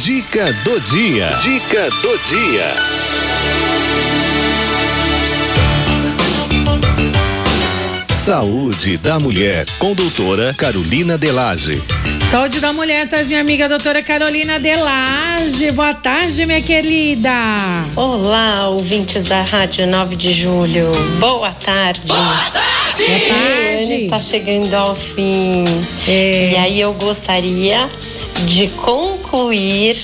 Dica do dia. Dica do dia. Saúde da Mulher, com doutora Carolina Delage. Saúde da Mulher, traz minha amiga doutora Carolina Delage. Boa tarde, minha querida. Olá, ouvintes da Rádio 9 de Julho. Boa tarde. Boa tarde. Boa tarde. O ano está chegando ao fim. É. E aí eu gostaria de concluir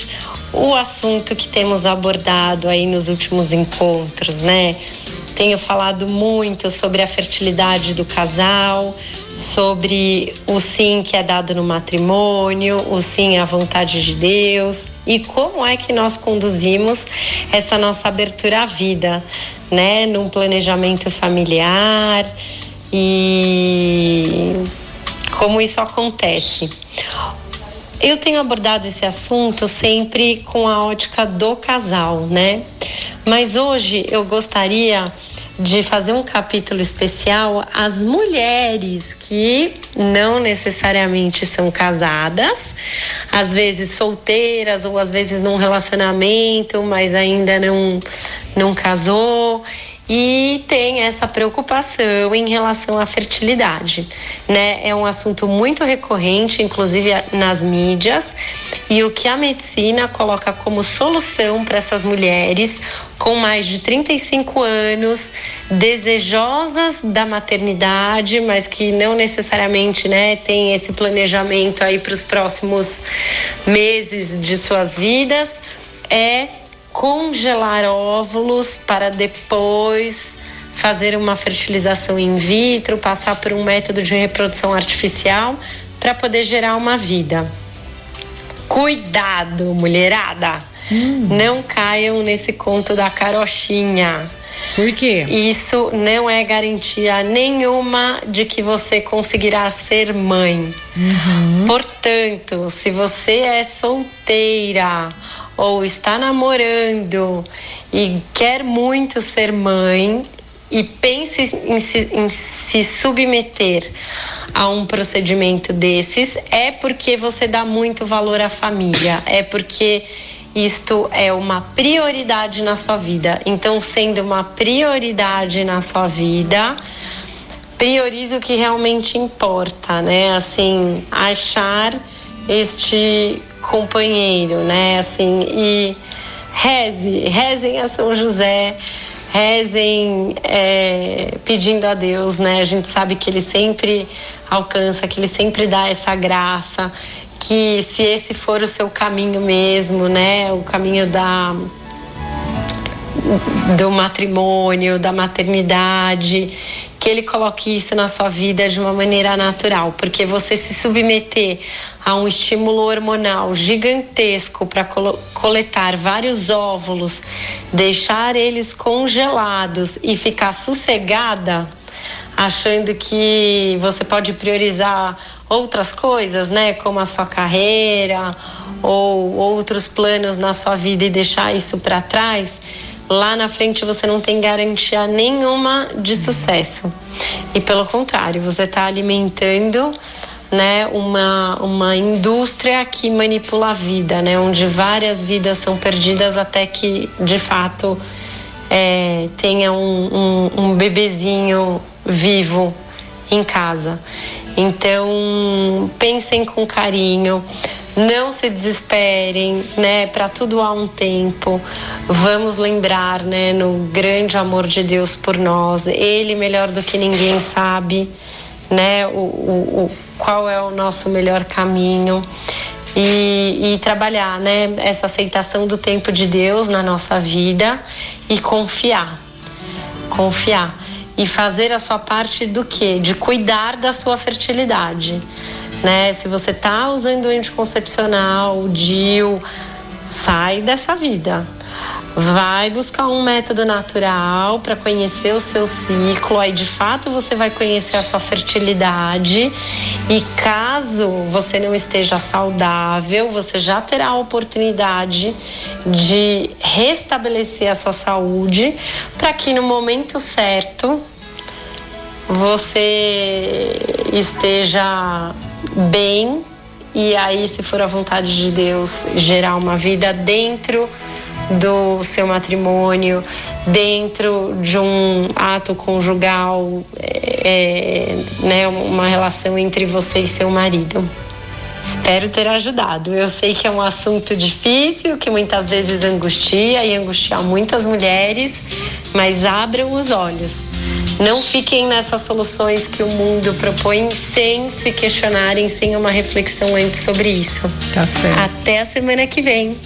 o assunto que temos abordado aí nos últimos encontros, né? Tenho falado muito sobre a fertilidade do casal, sobre o sim que é dado no matrimônio, o sim à vontade de Deus e como é que nós conduzimos essa nossa abertura à vida, né, num planejamento familiar e como isso acontece. Eu tenho abordado esse assunto sempre com a ótica do casal, né? Mas hoje eu gostaria de fazer um capítulo especial às mulheres que não necessariamente são casadas, às vezes solteiras ou às vezes num relacionamento, mas ainda não não casou e tem essa preocupação em relação à fertilidade, né? É um assunto muito recorrente, inclusive nas mídias, e o que a medicina coloca como solução para essas mulheres com mais de 35 anos, desejosas da maternidade, mas que não necessariamente, né, tem esse planejamento aí para os próximos meses de suas vidas, é congelar óvulos para depois fazer uma fertilização in vitro, passar por um método de reprodução artificial para poder gerar uma vida. Cuidado, mulherada! Hum. Não caiam nesse conto da carochinha. Por quê? Isso não é garantia nenhuma de que você conseguirá ser mãe. Uhum. Portanto, se você é solteira ou está namorando e quer muito ser mãe e pense em se, em se submeter a um procedimento desses, é porque você dá muito valor à família, é porque isto é uma prioridade na sua vida. Então, sendo uma prioridade na sua vida, priorize o que realmente importa, né? Assim, achar este companheiro, né? Assim, e reze, rezem a São José, rezem é, pedindo a Deus, né? A gente sabe que ele sempre alcança, que ele sempre dá essa graça, que se esse for o seu caminho mesmo, né? O caminho da do matrimônio, da maternidade, que ele coloque isso na sua vida de uma maneira natural, porque você se submeter a um estímulo hormonal gigantesco para coletar vários óvulos, deixar eles congelados e ficar sossegada, achando que você pode priorizar outras coisas, né, como a sua carreira ou outros planos na sua vida e deixar isso para trás, lá na frente você não tem garantia nenhuma de sucesso. E pelo contrário, você está alimentando né, uma, uma indústria que manipula a vida, né, onde várias vidas são perdidas até que de fato é, tenha um, um, um bebezinho vivo em casa. Então, pensem com carinho, não se desesperem, né? Para tudo há um tempo. Vamos lembrar, né, no grande amor de Deus por nós. Ele melhor do que ninguém sabe, né? O, o, o qual é o nosso melhor caminho. E, e, trabalhar, né? Essa aceitação do tempo de Deus na nossa vida e confiar. Confiar e fazer a sua parte do que? De cuidar da sua fertilidade. Né? Se você está usando anticoncepcional, o DIU, sai dessa vida. Vai buscar um método natural para conhecer o seu ciclo, aí de fato você vai conhecer a sua fertilidade. E caso você não esteja saudável, você já terá a oportunidade de restabelecer a sua saúde para que no momento certo você esteja bem e aí, se for a vontade de Deus, gerar uma vida dentro do seu matrimônio, dentro de um ato conjugal, é, né, uma relação entre você e seu marido. Espero ter ajudado. Eu sei que é um assunto difícil, que muitas vezes angustia e angustia muitas mulheres, mas abram os olhos. Não fiquem nessas soluções que o mundo propõe sem se questionarem, sem uma reflexão antes sobre isso. Tá certo. Até a semana que vem.